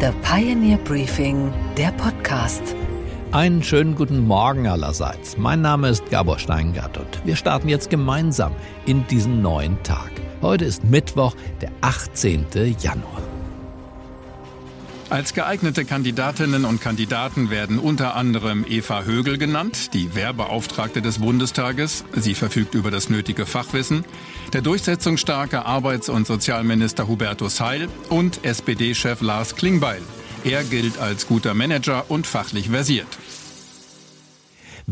The Pioneer Briefing, der Podcast. Einen schönen guten Morgen allerseits. Mein Name ist Gabor Steingart und wir starten jetzt gemeinsam in diesen neuen Tag. Heute ist Mittwoch, der 18. Januar. Als geeignete Kandidatinnen und Kandidaten werden unter anderem Eva Högel genannt, die Wehrbeauftragte des Bundestages. Sie verfügt über das nötige Fachwissen. Der durchsetzungsstarke Arbeits- und Sozialminister Hubertus Heil und SPD-Chef Lars Klingbeil. Er gilt als guter Manager und fachlich versiert.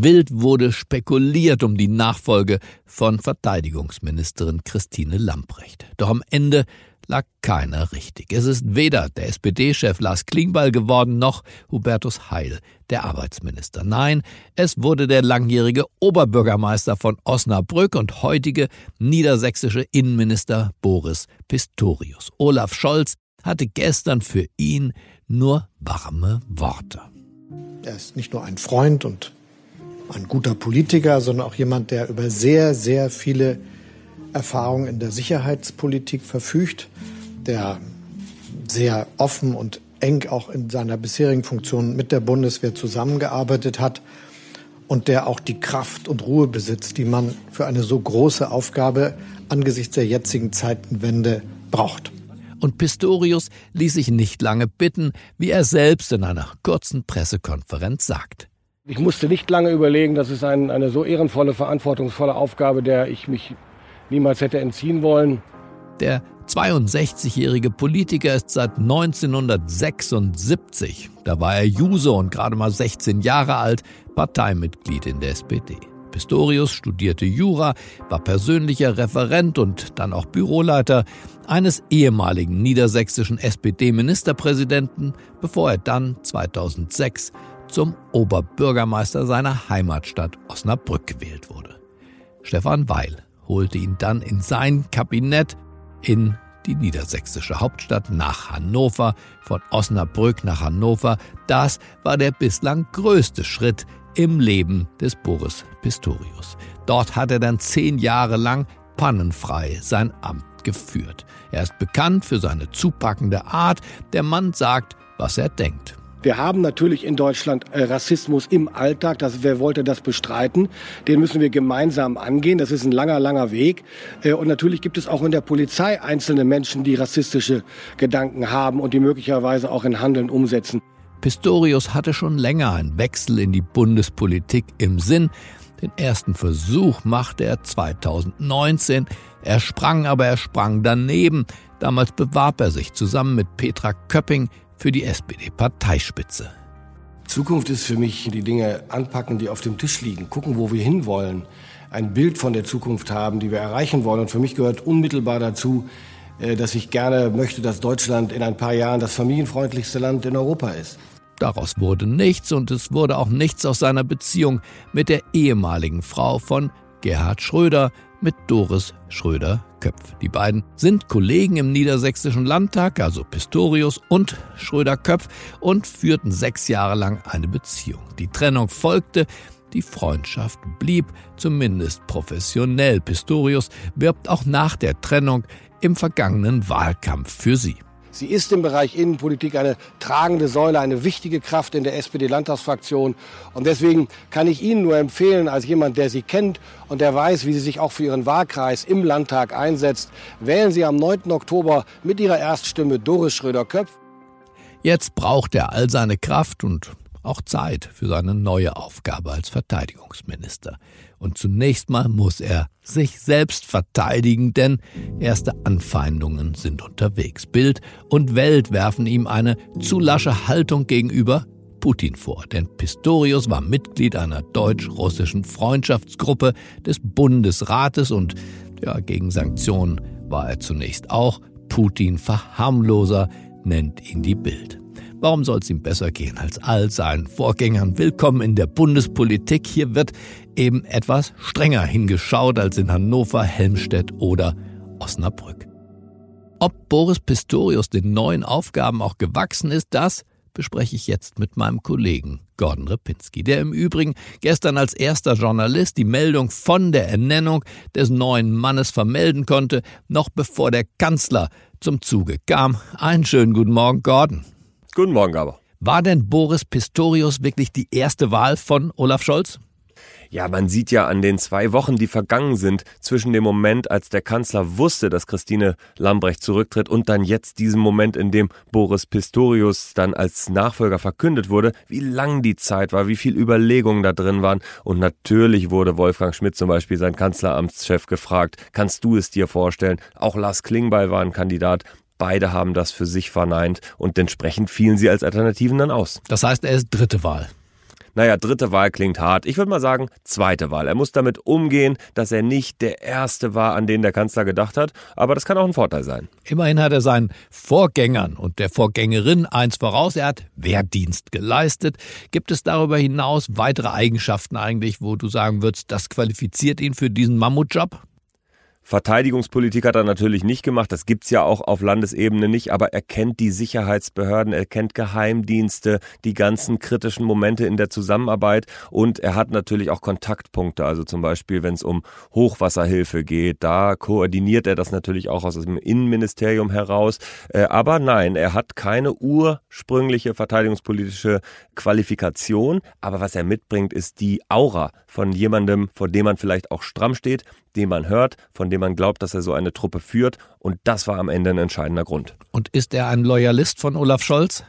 Wild wurde spekuliert um die Nachfolge von Verteidigungsministerin Christine Lamprecht. Doch am Ende lag keiner richtig. Es ist weder der SPD-Chef Lars Klingbeil geworden, noch Hubertus Heil, der Arbeitsminister. Nein, es wurde der langjährige Oberbürgermeister von Osnabrück und heutige niedersächsische Innenminister Boris Pistorius. Olaf Scholz hatte gestern für ihn nur warme Worte. Er ist nicht nur ein Freund und ein guter Politiker, sondern auch jemand, der über sehr, sehr viele Erfahrung in der Sicherheitspolitik verfügt, der sehr offen und eng auch in seiner bisherigen Funktion mit der Bundeswehr zusammengearbeitet hat und der auch die Kraft und Ruhe besitzt, die man für eine so große Aufgabe angesichts der jetzigen Zeitenwende braucht. Und Pistorius ließ sich nicht lange bitten, wie er selbst in einer kurzen Pressekonferenz sagt. Ich musste nicht lange überlegen, das ist ein, eine so ehrenvolle, verantwortungsvolle Aufgabe, der ich mich niemals hätte entziehen wollen. Der 62-jährige Politiker ist seit 1976, da war er Juso und gerade mal 16 Jahre alt, Parteimitglied in der SPD. Pistorius studierte Jura, war persönlicher Referent und dann auch Büroleiter eines ehemaligen niedersächsischen SPD-Ministerpräsidenten, bevor er dann 2006 zum Oberbürgermeister seiner Heimatstadt Osnabrück gewählt wurde. Stefan Weil holte ihn dann in sein Kabinett in die niedersächsische Hauptstadt nach Hannover, von Osnabrück nach Hannover. Das war der bislang größte Schritt im Leben des Boris Pistorius. Dort hat er dann zehn Jahre lang pannenfrei sein Amt geführt. Er ist bekannt für seine zupackende Art. Der Mann sagt, was er denkt. Wir haben natürlich in Deutschland äh, Rassismus im Alltag. Das, wer wollte das bestreiten? Den müssen wir gemeinsam angehen. Das ist ein langer, langer Weg. Äh, und natürlich gibt es auch in der Polizei einzelne Menschen, die rassistische Gedanken haben und die möglicherweise auch in Handeln umsetzen. Pistorius hatte schon länger einen Wechsel in die Bundespolitik im Sinn. Den ersten Versuch machte er 2019. Er sprang, aber er sprang daneben. Damals bewarb er sich zusammen mit Petra Köpping für die SPD-Parteispitze. Zukunft ist für mich die Dinge anpacken, die auf dem Tisch liegen, gucken, wo wir hinwollen, ein Bild von der Zukunft haben, die wir erreichen wollen. Und für mich gehört unmittelbar dazu, äh, dass ich gerne möchte, dass Deutschland in ein paar Jahren das familienfreundlichste Land in Europa ist. Daraus wurde nichts und es wurde auch nichts aus seiner Beziehung mit der ehemaligen Frau von Gerhard Schröder, mit Doris Schröder-Köpf. Die beiden sind Kollegen im Niedersächsischen Landtag, also Pistorius und Schröder-Köpf, und führten sechs Jahre lang eine Beziehung. Die Trennung folgte, die Freundschaft blieb, zumindest professionell. Pistorius wirbt auch nach der Trennung im vergangenen Wahlkampf für sie. Sie ist im Bereich Innenpolitik eine tragende Säule, eine wichtige Kraft in der SPD-Landtagsfraktion. Und deswegen kann ich Ihnen nur empfehlen, als jemand, der Sie kennt und der weiß, wie sie sich auch für Ihren Wahlkreis im Landtag einsetzt, wählen Sie am 9. Oktober mit Ihrer Erststimme Doris Schröder-Köpf. Jetzt braucht er all seine Kraft und auch Zeit für seine neue Aufgabe als Verteidigungsminister. Und zunächst mal muss er sich selbst verteidigen, denn erste Anfeindungen sind unterwegs. Bild und Welt werfen ihm eine zu lasche Haltung gegenüber Putin vor, denn Pistorius war Mitglied einer deutsch-russischen Freundschaftsgruppe des Bundesrates und ja, gegen Sanktionen war er zunächst auch. Putin Verharmloser nennt ihn die Bild. Warum soll es ihm besser gehen als all seinen Vorgängern? Willkommen in der Bundespolitik. Hier wird eben etwas strenger hingeschaut als in Hannover, Helmstedt oder Osnabrück. Ob Boris Pistorius den neuen Aufgaben auch gewachsen ist, das bespreche ich jetzt mit meinem Kollegen Gordon Repinski, der im Übrigen gestern als erster Journalist die Meldung von der Ernennung des neuen Mannes vermelden konnte, noch bevor der Kanzler zum Zuge kam. Einen schönen guten Morgen, Gordon. Guten Morgen, Gaber. War denn Boris Pistorius wirklich die erste Wahl von Olaf Scholz? Ja, man sieht ja an den zwei Wochen, die vergangen sind, zwischen dem Moment, als der Kanzler wusste, dass Christine Lambrecht zurücktritt und dann jetzt diesem Moment, in dem Boris Pistorius dann als Nachfolger verkündet wurde, wie lang die Zeit war, wie viel Überlegungen da drin waren. Und natürlich wurde Wolfgang Schmidt zum Beispiel, sein Kanzleramtschef, gefragt, kannst du es dir vorstellen? Auch Lars Klingbeil war ein Kandidat. Beide haben das für sich verneint und entsprechend fielen sie als Alternativen dann aus. Das heißt, er ist dritte Wahl. Naja, dritte Wahl klingt hart. Ich würde mal sagen, zweite Wahl. Er muss damit umgehen, dass er nicht der erste war, an den der Kanzler gedacht hat. Aber das kann auch ein Vorteil sein. Immerhin hat er seinen Vorgängern und der Vorgängerin eins voraus. Er hat Wehrdienst geleistet. Gibt es darüber hinaus weitere Eigenschaften eigentlich, wo du sagen würdest, das qualifiziert ihn für diesen Mammutjob? Verteidigungspolitik hat er natürlich nicht gemacht, das gibt's ja auch auf Landesebene nicht, aber er kennt die Sicherheitsbehörden, er kennt Geheimdienste, die ganzen kritischen Momente in der Zusammenarbeit. Und er hat natürlich auch Kontaktpunkte, also zum Beispiel, wenn es um Hochwasserhilfe geht, da koordiniert er das natürlich auch aus dem Innenministerium heraus. Äh, aber nein, er hat keine ursprüngliche verteidigungspolitische Qualifikation, aber was er mitbringt, ist die Aura von jemandem, vor dem man vielleicht auch stramm steht, den man hört, von dem man glaubt, dass er so eine Truppe führt. Und das war am Ende ein entscheidender Grund. Und ist er ein Loyalist von Olaf Scholz?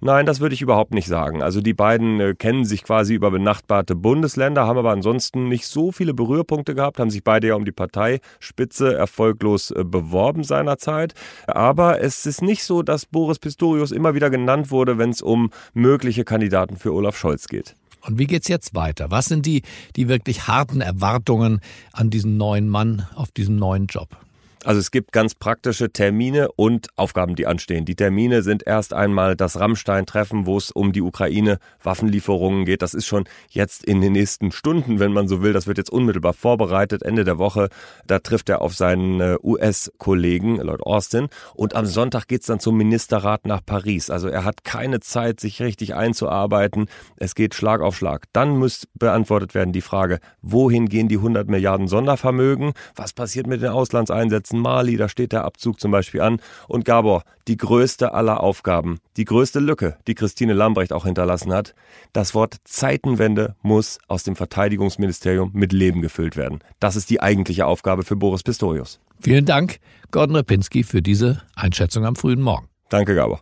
Nein, das würde ich überhaupt nicht sagen. Also die beiden äh, kennen sich quasi über benachbarte Bundesländer, haben aber ansonsten nicht so viele Berührpunkte gehabt, haben sich beide ja um die Parteispitze erfolglos äh, beworben seinerzeit. Aber es ist nicht so, dass Boris Pistorius immer wieder genannt wurde, wenn es um mögliche Kandidaten für Olaf Scholz geht. Und wie geht's jetzt weiter? Was sind die, die wirklich harten Erwartungen an diesen neuen Mann auf diesen neuen Job? Also es gibt ganz praktische Termine und Aufgaben, die anstehen. Die Termine sind erst einmal das Rammstein-Treffen, wo es um die Ukraine-Waffenlieferungen geht. Das ist schon jetzt in den nächsten Stunden, wenn man so will. Das wird jetzt unmittelbar vorbereitet, Ende der Woche. Da trifft er auf seinen äh, US-Kollegen, Lloyd Austin. Und am Sonntag geht's dann zum Ministerrat nach Paris. Also er hat keine Zeit, sich richtig einzuarbeiten. Es geht Schlag auf Schlag. Dann muss beantwortet werden die Frage, wohin gehen die 100 Milliarden Sondervermögen? Was passiert mit den Auslandseinsätzen? Ganzen Mali, da steht der Abzug zum Beispiel an. Und Gabor, die größte aller Aufgaben, die größte Lücke, die Christine Lambrecht auch hinterlassen hat, das Wort Zeitenwende muss aus dem Verteidigungsministerium mit Leben gefüllt werden. Das ist die eigentliche Aufgabe für Boris Pistorius. Vielen Dank, Gordon Repinski, für diese Einschätzung am frühen Morgen. Danke, Gabor.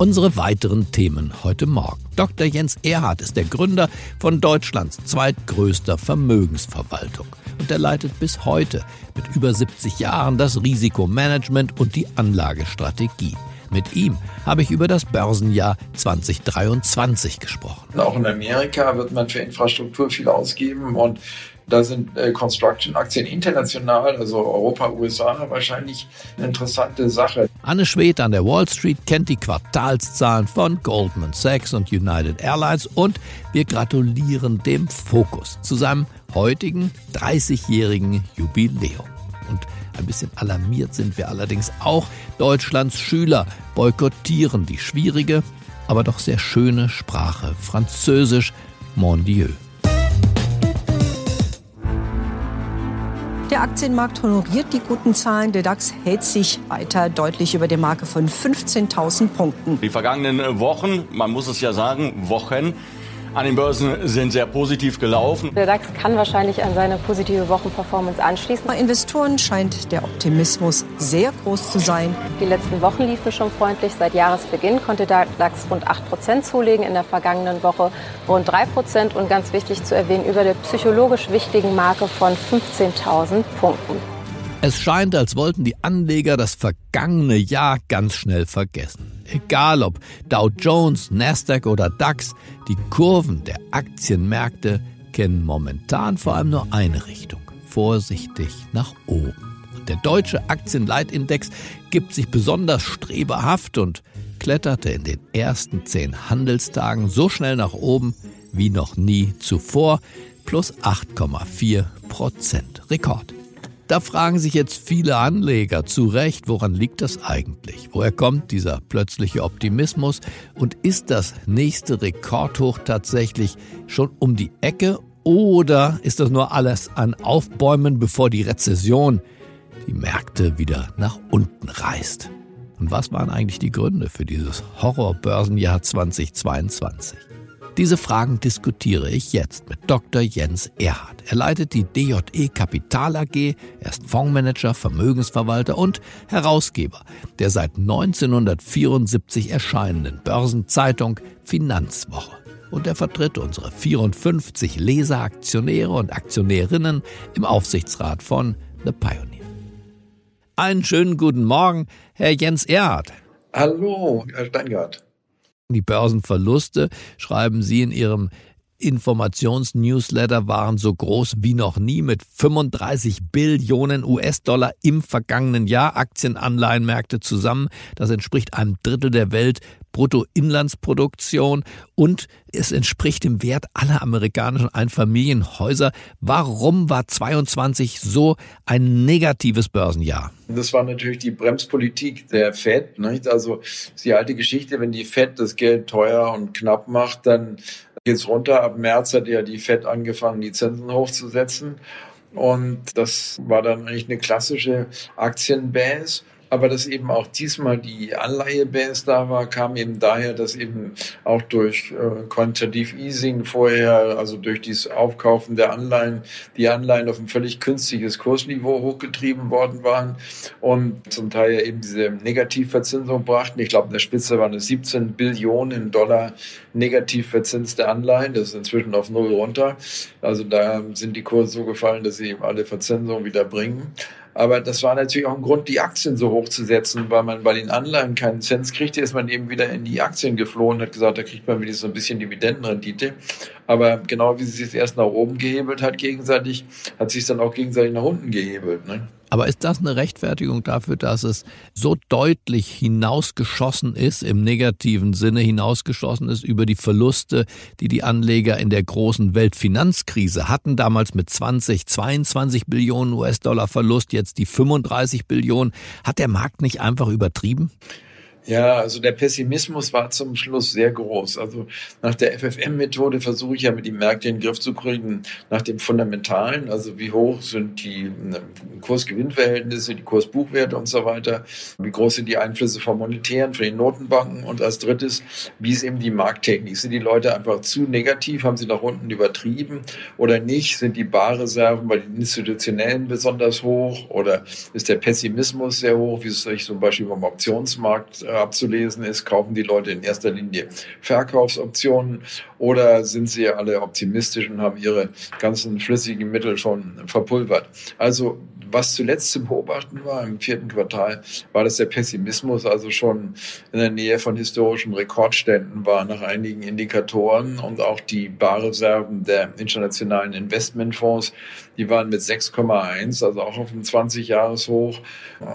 Unsere weiteren Themen heute Morgen. Dr. Jens Erhardt ist der Gründer von Deutschlands zweitgrößter Vermögensverwaltung und er leitet bis heute mit über 70 Jahren das Risikomanagement und die Anlagestrategie. Mit ihm habe ich über das Börsenjahr 2023 gesprochen. Auch in Amerika wird man für Infrastruktur viel ausgeben und da sind äh, Construction-Aktien international, also Europa, USA, wahrscheinlich eine interessante Sache. Anne Schwedt an der Wall Street kennt die Quartalszahlen von Goldman Sachs und United Airlines und wir gratulieren dem Fokus zu seinem heutigen 30-jährigen Jubiläum. Und ein bisschen alarmiert sind wir allerdings auch. Deutschlands Schüler boykottieren die schwierige, aber doch sehr schöne Sprache Französisch Mon Dieu. Der Aktienmarkt honoriert die guten Zahlen. Der DAX hält sich weiter deutlich über der Marke von 15.000 Punkten. Die vergangenen Wochen, man muss es ja sagen, Wochen, an den Börsen sind sehr positiv gelaufen. Der DAX kann wahrscheinlich an seine positive Wochenperformance anschließen. Bei Investoren scheint der Optimismus sehr groß zu sein. Die letzten Wochen liefen schon freundlich. Seit Jahresbeginn konnte der DAX rund 8% zulegen, in der vergangenen Woche rund 3% und ganz wichtig zu erwähnen, über der psychologisch wichtigen Marke von 15.000 Punkten. Es scheint, als wollten die Anleger das vergangene Jahr ganz schnell vergessen. Egal ob Dow Jones, Nasdaq oder DAX, die Kurven der Aktienmärkte kennen momentan vor allem nur eine Richtung, vorsichtig nach oben. Und der deutsche Aktienleitindex gibt sich besonders streberhaft und kletterte in den ersten zehn Handelstagen so schnell nach oben wie noch nie zuvor, plus 8,4 Prozent. Rekord. Da fragen sich jetzt viele Anleger zu Recht, woran liegt das eigentlich? Woher kommt dieser plötzliche Optimismus? Und ist das nächste Rekordhoch tatsächlich schon um die Ecke? Oder ist das nur alles an Aufbäumen, bevor die Rezession die Märkte wieder nach unten reißt? Und was waren eigentlich die Gründe für dieses Horrorbörsenjahr 2022? Diese Fragen diskutiere ich jetzt mit Dr. Jens Erhardt. Er leitet die DJE Kapital AG, er ist Fondsmanager, Vermögensverwalter und Herausgeber der seit 1974 erscheinenden Börsenzeitung Finanzwoche. Und er vertritt unsere 54 Leseraktionäre und Aktionärinnen im Aufsichtsrat von The Pioneer. Einen schönen guten Morgen, Herr Jens Erhardt. Hallo, Herr Steingart. Die Börsenverluste, schreiben Sie in Ihrem Informationsnewsletter waren so groß wie noch nie mit 35 Billionen US-Dollar im vergangenen Jahr Aktienanleihenmärkte zusammen. Das entspricht einem Drittel der Welt Bruttoinlandsproduktion und es entspricht dem Wert aller amerikanischen Einfamilienhäuser. Warum war 22 so ein negatives Börsenjahr? Das war natürlich die Bremspolitik der Fed. Nicht? Also die alte Geschichte, wenn die Fed das Geld teuer und knapp macht, dann geht's runter. Ab März hat ja die Fed angefangen, die Zinsen hochzusetzen. Und das war dann eigentlich eine klassische Aktienbase. Aber dass eben auch diesmal die Anleihebase da war, kam eben daher, dass eben auch durch äh, Quantitative Easing vorher, also durch dieses Aufkaufen der Anleihen, die Anleihen auf ein völlig künstliches Kursniveau hochgetrieben worden waren und zum Teil eben diese Negativverzinsung brachten. Ich glaube, in der Spitze waren es 17 Billionen Dollar negativ verzinste Anleihen. Das ist inzwischen auf Null runter. Also da sind die Kurse so gefallen, dass sie eben alle Verzinsungen wieder bringen. Aber das war natürlich auch ein Grund, die Aktien so hoch zu setzen, weil man bei den Anleihen keinen Cent kriegte, ist man eben wieder in die Aktien geflohen und hat gesagt, da kriegt man wieder so ein bisschen Dividendenrendite. Aber genau wie sie es erst nach oben gehebelt hat gegenseitig, hat sich dann auch gegenseitig nach unten gehebelt. Ne? Aber ist das eine Rechtfertigung dafür, dass es so deutlich hinausgeschossen ist, im negativen Sinne hinausgeschossen ist über die Verluste, die die Anleger in der großen Weltfinanzkrise hatten, damals mit 20, 22 Billionen US-Dollar Verlust, jetzt die 35 Billionen. Hat der Markt nicht einfach übertrieben? Ja, also der Pessimismus war zum Schluss sehr groß. Also nach der FFM-Methode versuche ich ja mit den Märkten in den Griff zu kriegen, nach dem Fundamentalen, also wie hoch sind die ne, Kursgewinnverhältnisse, die Kursbuchwerte und so weiter, wie groß sind die Einflüsse vom Monetären, von den Notenbanken und als drittes, wie ist eben die Markttechnik? Sind die Leute einfach zu negativ, haben sie nach unten übertrieben oder nicht? Sind die Barreserven bei den Institutionellen besonders hoch oder ist der Pessimismus sehr hoch, wie es sich zum Beispiel beim Optionsmarkt äh, abzulesen ist, kaufen die Leute in erster Linie Verkaufsoptionen oder sind sie alle optimistisch und haben ihre ganzen flüssigen Mittel schon verpulvert. Also was zuletzt zu beobachten war im vierten Quartal, war, dass der Pessimismus also schon in der Nähe von historischen Rekordständen war nach einigen Indikatoren und auch die Barreserven der internationalen Investmentfonds, die waren mit 6,1, also auch auf einem 20-Jahres-Hoch.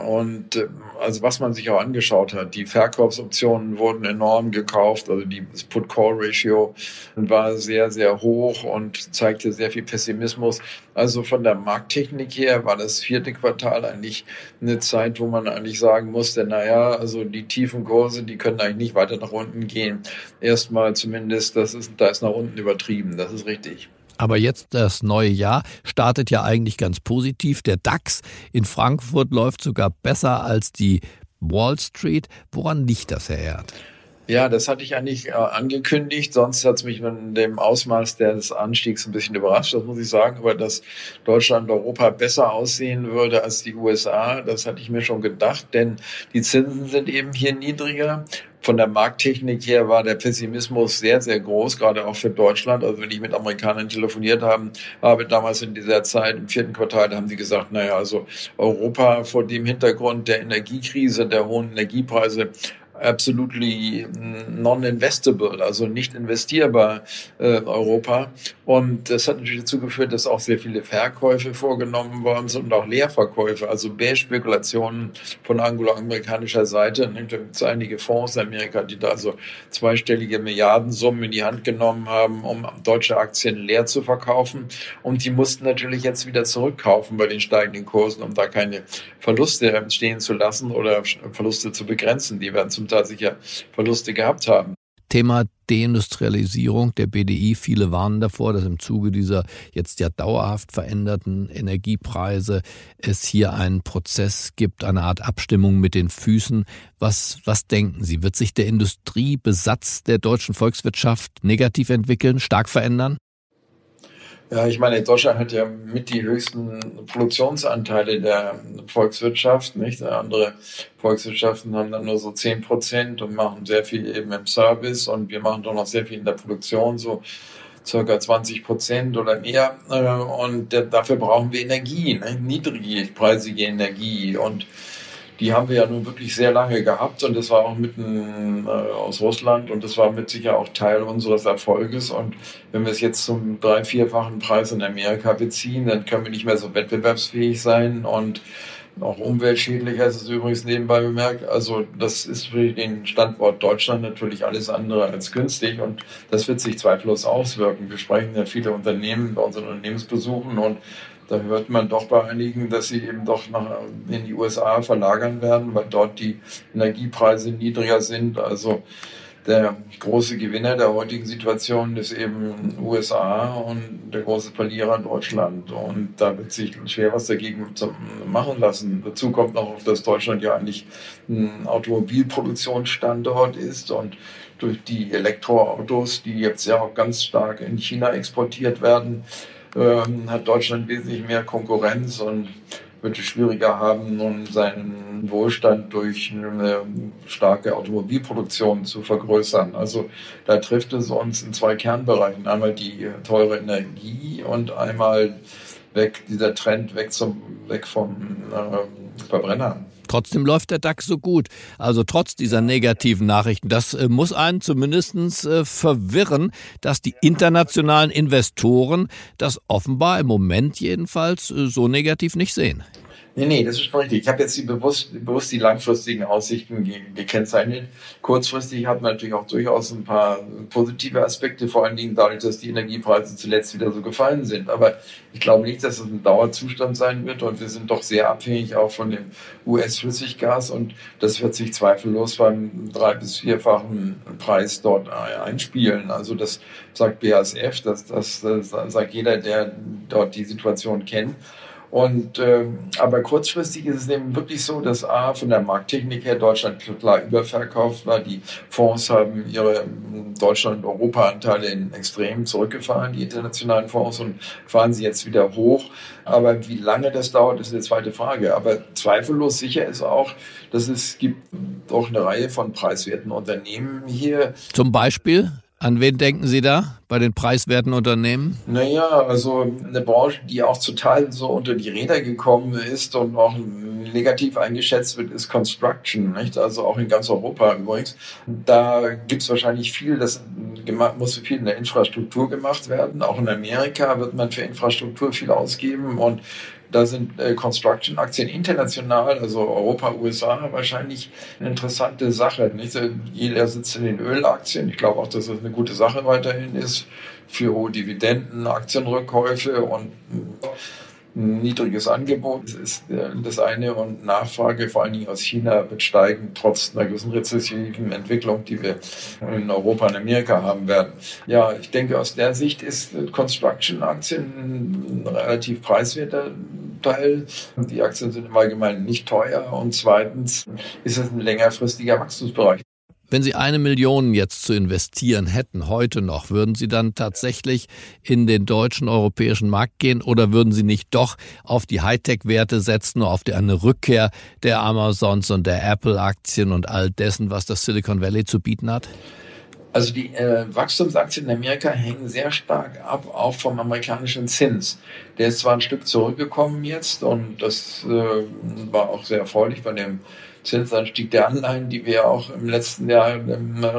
Und äh, also was man sich auch angeschaut hat, die Verkaufsoptionen wurden enorm gekauft, also die, Put-Call-Ratio war sehr, sehr hoch und zeigte sehr viel Pessimismus. Also von der Markttechnik her war das vierte Quartal eigentlich eine Zeit, wo man eigentlich sagen musste, naja, also die tiefen Kurse, die können eigentlich nicht weiter nach unten gehen. Erstmal zumindest, das ist, da ist nach unten übertrieben, das ist richtig. Aber jetzt das neue Jahr startet ja eigentlich ganz positiv. Der DAX in Frankfurt läuft sogar besser als die Wall Street. Woran liegt das, Herr Erd? Ja, das hatte ich eigentlich äh, angekündigt. Sonst hat es mich mit dem Ausmaß des Anstiegs ein bisschen überrascht, das muss ich sagen. Aber dass Deutschland und Europa besser aussehen würde als die USA, das hatte ich mir schon gedacht. Denn die Zinsen sind eben hier niedriger. Von der Markttechnik her war der Pessimismus sehr, sehr groß, gerade auch für Deutschland. Also wenn ich mit Amerikanern telefoniert haben, habe damals in dieser Zeit, im vierten Quartal, da haben sie gesagt, naja, also Europa vor dem Hintergrund der Energiekrise, der hohen Energiepreise, absolutely non-investable, also nicht investierbar äh, Europa. Und das hat natürlich dazu geführt, dass auch sehr viele Verkäufe vorgenommen worden sind und auch Leerverkäufe, also Bärspekulationen von angloamerikanischer Seite. Da gibt einige Fonds in Amerika, die da also zweistellige Milliardensummen in die Hand genommen haben, um deutsche Aktien leer zu verkaufen. Und die mussten natürlich jetzt wieder zurückkaufen bei den steigenden Kursen, um da keine Verluste entstehen zu lassen oder Verluste zu begrenzen. Die werden zum Teil sicher Verluste gehabt haben. Thema Deindustrialisierung der BDI. Viele warnen davor, dass im Zuge dieser jetzt ja dauerhaft veränderten Energiepreise es hier einen Prozess gibt, eine Art Abstimmung mit den Füßen. Was, was denken Sie? Wird sich der Industriebesatz der deutschen Volkswirtschaft negativ entwickeln, stark verändern? Ja, ich meine, Deutschland hat ja mit die höchsten Produktionsanteile der Volkswirtschaft, nicht? Andere Volkswirtschaften haben dann nur so zehn Prozent und machen sehr viel eben im Service und wir machen doch noch sehr viel in der Produktion, so circa 20 Prozent oder mehr. Und dafür brauchen wir Energie, ne? niedrigpreisige Energie und die haben wir ja nun wirklich sehr lange gehabt und das war auch mitten äh, aus Russland und das war mit sicher auch Teil unseres Erfolges. Und wenn wir es jetzt zum drei-, vierfachen Preis in Amerika beziehen, dann können wir nicht mehr so wettbewerbsfähig sein und auch umweltschädlicher ist es übrigens nebenbei bemerkt. Also das ist für den Standort Deutschland natürlich alles andere als günstig und das wird sich zweifellos auswirken. Wir sprechen ja viele Unternehmen bei unseren Unternehmensbesuchen und da hört man doch bei einigen, dass sie eben doch nach, in die USA verlagern werden, weil dort die Energiepreise niedriger sind. Also der große Gewinner der heutigen Situation ist eben USA und der große Verlierer Deutschland. Und da wird sich schwer was dagegen machen lassen. Dazu kommt noch, dass Deutschland ja eigentlich ein Automobilproduktionsstandort ist und durch die Elektroautos, die jetzt ja auch ganz stark in China exportiert werden, ähm, hat Deutschland wesentlich mehr Konkurrenz und wird es schwieriger haben, nun seinen Wohlstand durch eine starke Automobilproduktion zu vergrößern. Also da trifft es uns in zwei Kernbereichen. Einmal die teure Energie und einmal weg, dieser Trend weg zum, weg vom äh, Verbrenner. Trotzdem läuft der DAX so gut. Also trotz dieser negativen Nachrichten. Das äh, muss einen zumindest äh, verwirren, dass die internationalen Investoren das offenbar im Moment jedenfalls äh, so negativ nicht sehen. Nee, nee, das ist schon richtig. Ich habe jetzt die bewusst, bewusst die langfristigen Aussichten gekennzeichnet. Kurzfristig hat man natürlich auch durchaus ein paar positive Aspekte, vor allen Dingen dadurch, dass die Energiepreise zuletzt wieder so gefallen sind. Aber ich glaube nicht, dass es ein Dauerzustand sein wird und wir sind doch sehr abhängig auch von dem US-Flüssiggas und das wird sich zweifellos beim drei- bis vierfachen Preis dort einspielen. Also das sagt BASF, das, das, das sagt jeder, der dort die Situation kennt. Und äh, aber kurzfristig ist es eben wirklich so, dass A von der Markttechnik her Deutschland klar überverkauft war. Die Fonds haben ihre ähm, Deutschland- und Europa-Anteile in extrem zurückgefahren, die internationalen Fonds, und fahren sie jetzt wieder hoch. Aber wie lange das dauert, ist eine zweite Frage. Aber zweifellos sicher ist auch, dass es gibt doch eine Reihe von preiswerten Unternehmen hier. Zum Beispiel? An wen denken Sie da bei den preiswerten Unternehmen? Naja, also eine Branche, die auch zu Teilen so unter die Räder gekommen ist und auch negativ eingeschätzt wird, ist Construction, nicht? Also auch in ganz Europa übrigens. Da gibt es wahrscheinlich viel, das muss viel in der Infrastruktur gemacht werden. Auch in Amerika wird man für Infrastruktur viel ausgeben und da sind äh, Construction-Aktien international, also Europa, USA, wahrscheinlich eine interessante Sache. Nicht? Jeder sitzt in den Ölaktien. Ich glaube auch, dass das eine gute Sache weiterhin ist für hohe Dividenden, Aktienrückkäufe und niedriges Angebot ist äh, das eine und Nachfrage vor allen Dingen aus China wird steigen, trotz einer gewissen rezessiven Entwicklung, die wir in Europa und Amerika haben werden. Ja, ich denke, aus der Sicht ist Construction-Aktien ein relativ preiswerter Teil. Die Aktien sind im Allgemeinen nicht teuer und zweitens ist es ein längerfristiger Wachstumsbereich. Wenn Sie eine Million jetzt zu investieren hätten, heute noch, würden Sie dann tatsächlich in den deutschen, europäischen Markt gehen oder würden Sie nicht doch auf die Hightech-Werte setzen, auf die, eine Rückkehr der Amazons und der Apple-Aktien und all dessen, was das Silicon Valley zu bieten hat? Also die äh, Wachstumsaktien in Amerika hängen sehr stark ab, auch vom amerikanischen Zins. Der ist zwar ein Stück zurückgekommen jetzt und das äh, war auch sehr erfreulich bei dem Zinsanstieg der Anleihen, die wir auch im letzten Jahr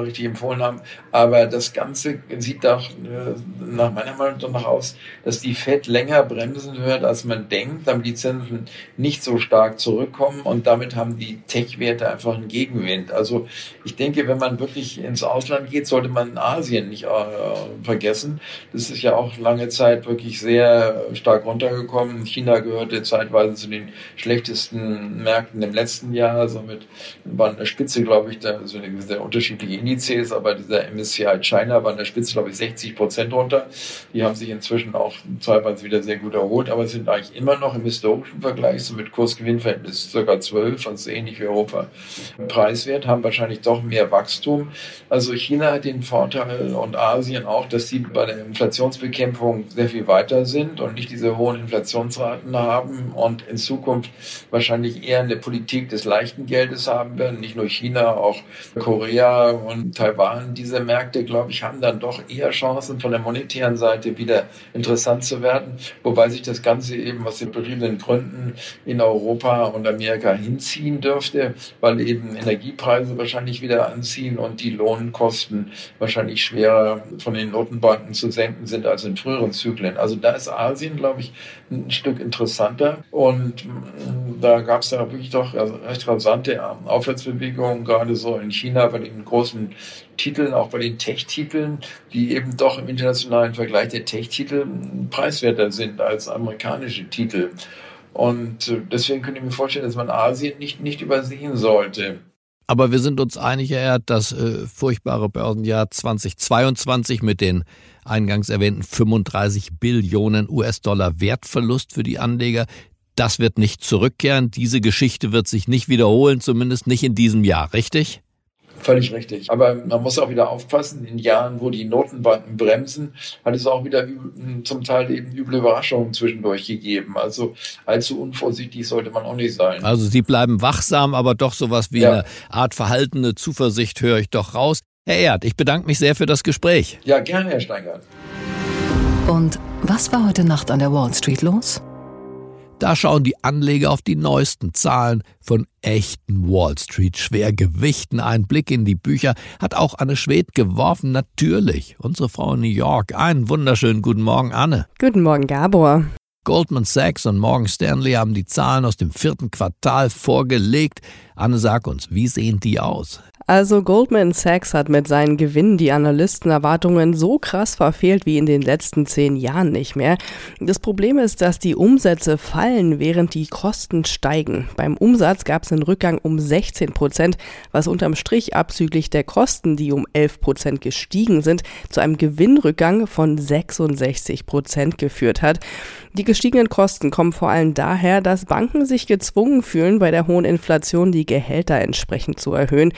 richtig empfohlen haben. Aber das Ganze sieht doch äh, nach meiner Meinung danach aus, dass die Fed länger bremsen wird, als man denkt, damit die Zinsen nicht so stark zurückkommen und damit haben die Tech-Werte einfach einen Gegenwind. Also ich denke, wenn man wirklich ins Ausland geht, sollte man Asien nicht äh, vergessen. Das ist ja auch lange Zeit wirklich sehr stark runtergekommen. China gehörte zeitweise zu den schlechtesten Märkten im letzten Jahr Also mit war an der Spitze, glaube ich, da so eine unterschiedliche Indizes, aber dieser MSCI China war an der Spitze, glaube ich, 60 Prozent runter. Die haben sich inzwischen auch teilweise wieder sehr gut erholt, aber sind eigentlich immer noch im historischen Vergleich, so mit Kursgewinnverhältnis ca. 12, also ähnlich wie Europa preiswert, haben wahrscheinlich doch mehr Wachstum. Also China hat den Vorteil und Asien auch, dass sie bei der Inflationsbekämpfung sehr viel weiter sind und nicht diese hohen Inflationsraten haben und in Zukunft wahrscheinlich eher eine Politik des leichten Geldes haben werden. Nicht nur China, auch Korea und Taiwan. Diese Märkte, glaube ich, haben dann doch eher Chancen von der monetären Seite wieder interessant zu werden, wobei sich das Ganze eben aus den beschriebenen Gründen in Europa und Amerika hinziehen dürfte, weil eben Energiepreise wahrscheinlich wieder anziehen und die Lohnkosten wahrscheinlich schwerer von den Notenbanken zu senken sind als in früheren Zyklen. Also da ist Asien, glaube ich, ein Stück interessanter und mm, da gab es ja wirklich doch recht rasante Aufwärtsbewegungen, gerade so in China bei den großen Titeln, auch bei den Tech-Titeln, die eben doch im internationalen Vergleich der Tech-Titel preiswerter sind als amerikanische Titel. Und äh, deswegen könnte ich mir vorstellen, dass man Asien nicht, nicht übersehen sollte. Aber wir sind uns einig, Herr, das äh, furchtbare Börsenjahr 2022 mit den eingangs erwähnten 35 Billionen US-Dollar Wertverlust für die Anleger, das wird nicht zurückkehren. Diese Geschichte wird sich nicht wiederholen, zumindest nicht in diesem Jahr, richtig? Völlig richtig. Aber man muss auch wieder aufpassen, in Jahren, wo die Notenbanken bremsen, hat es auch wieder zum Teil eben üble Überraschungen zwischendurch gegeben. Also allzu unvorsichtig sollte man auch nicht sein. Also Sie bleiben wachsam, aber doch sowas wie ja. eine Art verhaltene Zuversicht höre ich doch raus. Herr Erd, ich bedanke mich sehr für das Gespräch. Ja, gerne, Herr Steingart. Und was war heute Nacht an der Wall Street los? Da schauen die Anleger auf die neuesten Zahlen von echten Wall Street Schwergewichten. Ein Blick in die Bücher hat auch Anne Schwed geworfen. Natürlich, unsere Frau in New York. Einen wunderschönen guten Morgen, Anne. Guten Morgen, Gabor. Goldman Sachs und Morgan Stanley haben die Zahlen aus dem vierten Quartal vorgelegt. Anne, sag uns, wie sehen die aus? Also Goldman Sachs hat mit seinen Gewinnen die Analystenerwartungen so krass verfehlt wie in den letzten zehn Jahren nicht mehr. Das Problem ist, dass die Umsätze fallen, während die Kosten steigen. Beim Umsatz gab es einen Rückgang um 16 Prozent, was unterm Strich abzüglich der Kosten, die um 11 Prozent gestiegen sind, zu einem Gewinnrückgang von 66 Prozent geführt hat. Die gestiegenen Kosten kommen vor allem daher, dass Banken sich gezwungen fühlen, bei der hohen Inflation die Gehälter entsprechend zu erhöhen.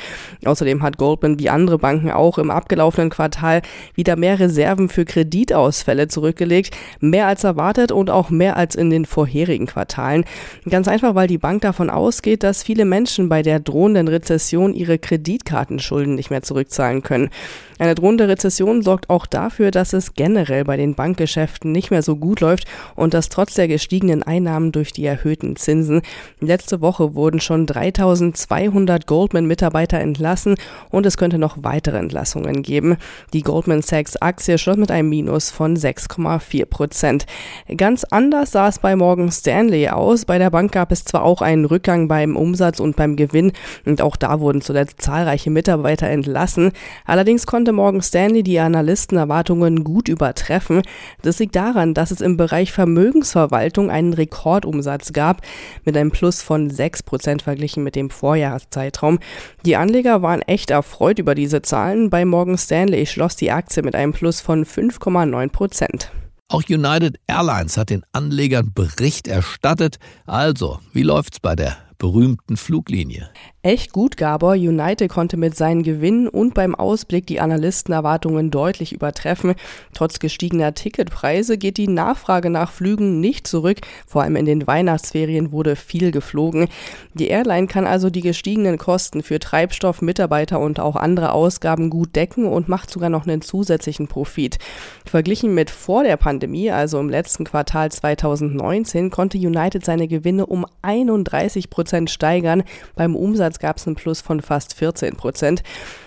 Außerdem hat Goldman wie andere Banken auch im abgelaufenen Quartal wieder mehr Reserven für Kreditausfälle zurückgelegt, mehr als erwartet und auch mehr als in den vorherigen Quartalen. Ganz einfach, weil die Bank davon ausgeht, dass viele Menschen bei der drohenden Rezession ihre Kreditkartenschulden nicht mehr zurückzahlen können. Eine drohende Rezession sorgt auch dafür, dass es generell bei den Bankgeschäften nicht mehr so gut läuft und das trotz der gestiegenen Einnahmen durch die erhöhten Zinsen. Letzte Woche wurden schon 3200 Goldman-Mitarbeiter entlassen und es könnte noch weitere Entlassungen geben. Die Goldman Sachs Aktie schloss mit einem Minus von 6,4 Prozent. Ganz anders sah es bei Morgan Stanley aus. Bei der Bank gab es zwar auch einen Rückgang beim Umsatz und beim Gewinn und auch da wurden zuletzt zahlreiche Mitarbeiter entlassen. Allerdings konnte konnte Morgan Stanley die Analystenerwartungen gut übertreffen. Das liegt daran, dass es im Bereich Vermögensverwaltung einen Rekordumsatz gab, mit einem Plus von 6% verglichen mit dem Vorjahreszeitraum. Die Anleger waren echt erfreut über diese Zahlen. Bei Morgan Stanley schloss die Aktie mit einem Plus von 5,9%. Auch United Airlines hat den Anlegern Bericht erstattet. Also, wie läuft's bei der berühmten Fluglinie? Echt gut, Gabor. United konnte mit seinen Gewinnen und beim Ausblick die Analystenerwartungen deutlich übertreffen. Trotz gestiegener Ticketpreise geht die Nachfrage nach Flügen nicht zurück. Vor allem in den Weihnachtsferien wurde viel geflogen. Die Airline kann also die gestiegenen Kosten für Treibstoff, Mitarbeiter und auch andere Ausgaben gut decken und macht sogar noch einen zusätzlichen Profit. Verglichen mit vor der Pandemie, also im letzten Quartal 2019, konnte United seine Gewinne um 31 Prozent steigern. Beim Umsatz Umsatz gab es einen Plus von fast 14 Prozent.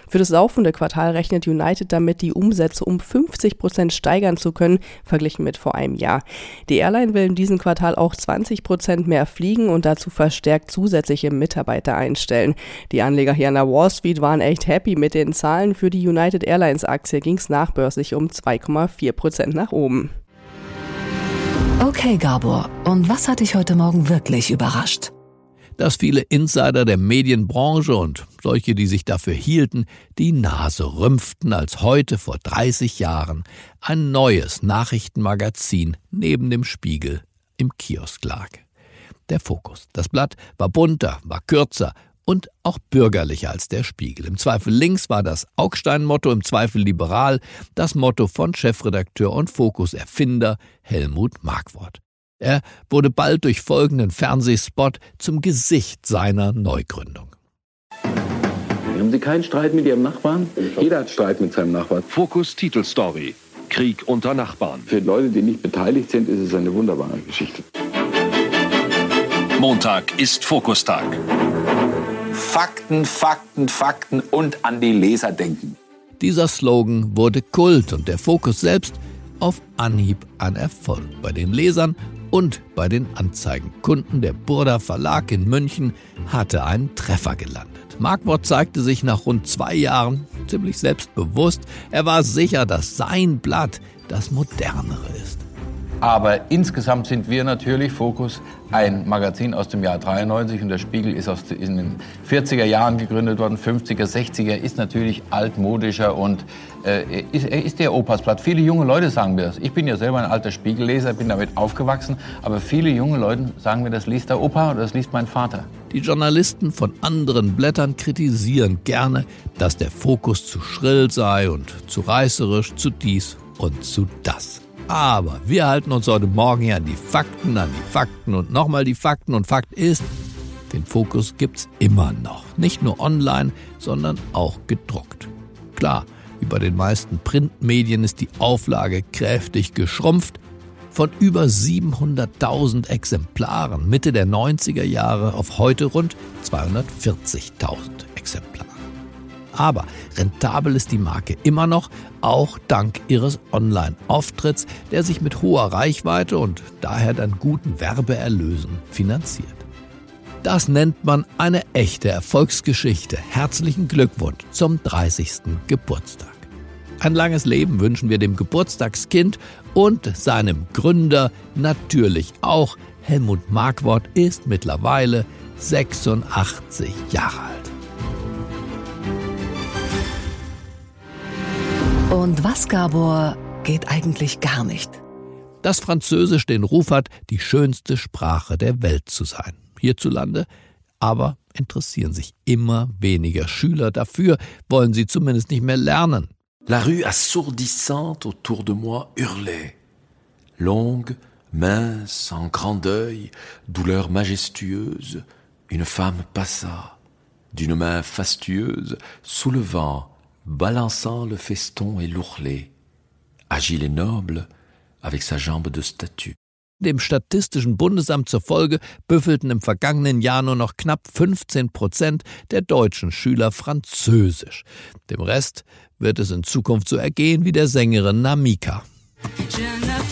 Für das laufende Quartal rechnet United damit, die Umsätze um 50 Prozent steigern zu können, verglichen mit vor einem Jahr. Die Airline will in diesem Quartal auch 20 Prozent mehr fliegen und dazu verstärkt zusätzliche Mitarbeiter einstellen. Die Anleger hier an der Wall Street waren echt happy mit den Zahlen. Für die United Airlines Aktie ging es nachbörslich um 2,4 Prozent nach oben. Okay, Gabor. Und was hat dich heute Morgen wirklich überrascht? Dass viele Insider der Medienbranche und solche, die sich dafür hielten, die Nase rümpften, als heute vor 30 Jahren ein neues Nachrichtenmagazin neben dem Spiegel im Kiosk lag. Der Fokus. Das Blatt war bunter, war kürzer und auch bürgerlicher als der Spiegel. Im Zweifel links war das Augstein-Motto, im Zweifel liberal, das Motto von Chefredakteur und Fokus-Erfinder Helmut Markwort. Er wurde bald durch folgenden Fernsehspot zum Gesicht seiner Neugründung. Haben Sie keinen Streit mit Ihrem Nachbarn? Jeder hat Streit mit seinem Nachbarn. Fokus Titelstory. Krieg unter Nachbarn. Für Leute, die nicht beteiligt sind, ist es eine wunderbare Geschichte. Montag ist Fokustag. Fakten, Fakten, Fakten und an die Leser denken. Dieser Slogan wurde Kult und der Fokus selbst auf Anhieb an Erfolg bei den Lesern und bei den Anzeigenkunden. Der Burda Verlag in München hatte einen Treffer gelandet. Markwort zeigte sich nach rund zwei Jahren ziemlich selbstbewusst. Er war sicher, dass sein Blatt das modernere ist. Aber insgesamt sind wir natürlich Fokus ein Magazin aus dem Jahr 93 und der Spiegel ist aus in den 40er Jahren gegründet worden, 50er, 60er, ist natürlich altmodischer und äh, ist, ist der Opasblatt. Viele junge Leute sagen mir das. Ich bin ja selber ein alter Spiegelleser, bin damit aufgewachsen, aber viele junge Leute sagen mir, das liest der Opa oder das liest mein Vater. Die Journalisten von anderen Blättern kritisieren gerne, dass der Fokus zu schrill sei und zu reißerisch, zu dies und zu das. Aber wir halten uns heute Morgen hier an die Fakten, an die Fakten und nochmal die Fakten. Und Fakt ist, den Fokus gibt's immer noch. Nicht nur online, sondern auch gedruckt. Klar, wie bei den meisten Printmedien ist die Auflage kräftig geschrumpft. Von über 700.000 Exemplaren Mitte der 90er Jahre auf heute rund 240.000 Exemplare. Aber rentabel ist die Marke immer noch, auch dank ihres Online-Auftritts, der sich mit hoher Reichweite und daher dann guten Werbeerlösen finanziert. Das nennt man eine echte Erfolgsgeschichte. Herzlichen Glückwunsch zum 30. Geburtstag. Ein langes Leben wünschen wir dem Geburtstagskind und seinem Gründer natürlich auch. Helmut Markwort ist mittlerweile 86 Jahre alt. Und was, Gabor, geht eigentlich gar nicht? Dass Französisch den Ruf hat, die schönste Sprache der Welt zu sein. Hierzulande aber interessieren sich immer weniger Schüler dafür, wollen sie zumindest nicht mehr lernen. La rue assourdissante autour de moi hurlait. Longue, mince, en grand deuil, douleur majestueuse, une femme passa, d'une main fastueuse, soulevant balançant le feston et l'ourlet, agile et noble, avec sa jambe de statue. Dem Statistischen Bundesamt zufolge büffelten im vergangenen Jahr nur noch knapp 15 Prozent der deutschen Schüler Französisch. Dem Rest wird es in Zukunft so ergehen wie der Sängerin Namika. Je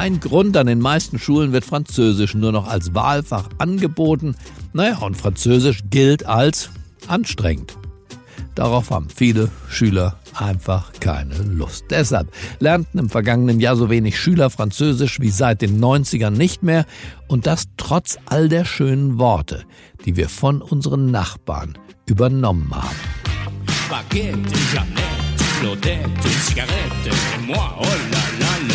ein Grund, an den meisten Schulen wird Französisch nur noch als Wahlfach angeboten. Naja, und Französisch gilt als anstrengend. Darauf haben viele Schüler einfach keine Lust. Deshalb lernten im vergangenen Jahr so wenig Schüler Französisch wie seit den 90ern nicht mehr und das trotz all der schönen Worte, die wir von unseren Nachbarn übernommen haben. Baguette, Jeannette, Claudette, Zigarette, moi, oh la la.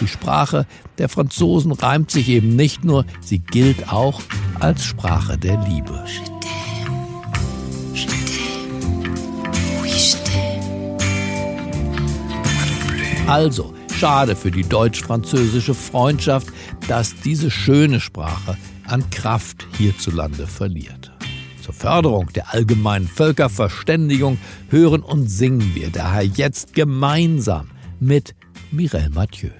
Die Sprache der Franzosen reimt sich eben nicht nur, sie gilt auch als Sprache der Liebe. Also, schade für die deutsch-französische Freundschaft, dass diese schöne Sprache an Kraft hierzulande verliert. Zur Förderung der allgemeinen Völkerverständigung hören und singen wir daher jetzt gemeinsam mit Mireille Mathieu.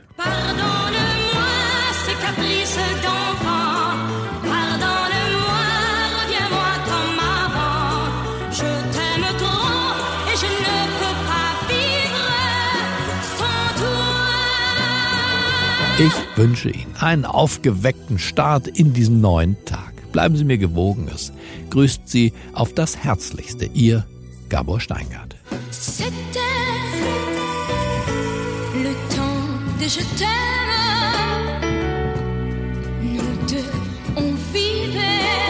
Ich wünsche Ihnen einen aufgeweckten Start in diesen neuen Tag. Bleiben Sie mir gewogen. Es grüßt Sie auf das Herzlichste. Ihr Gabor Steingart. Je t'aime. Nous deux, on vivait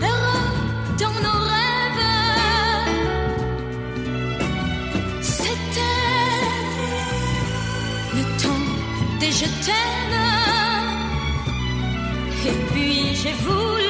heureux dans nos rêves. C'était le temps des je t'aime. Et puis j'ai voulu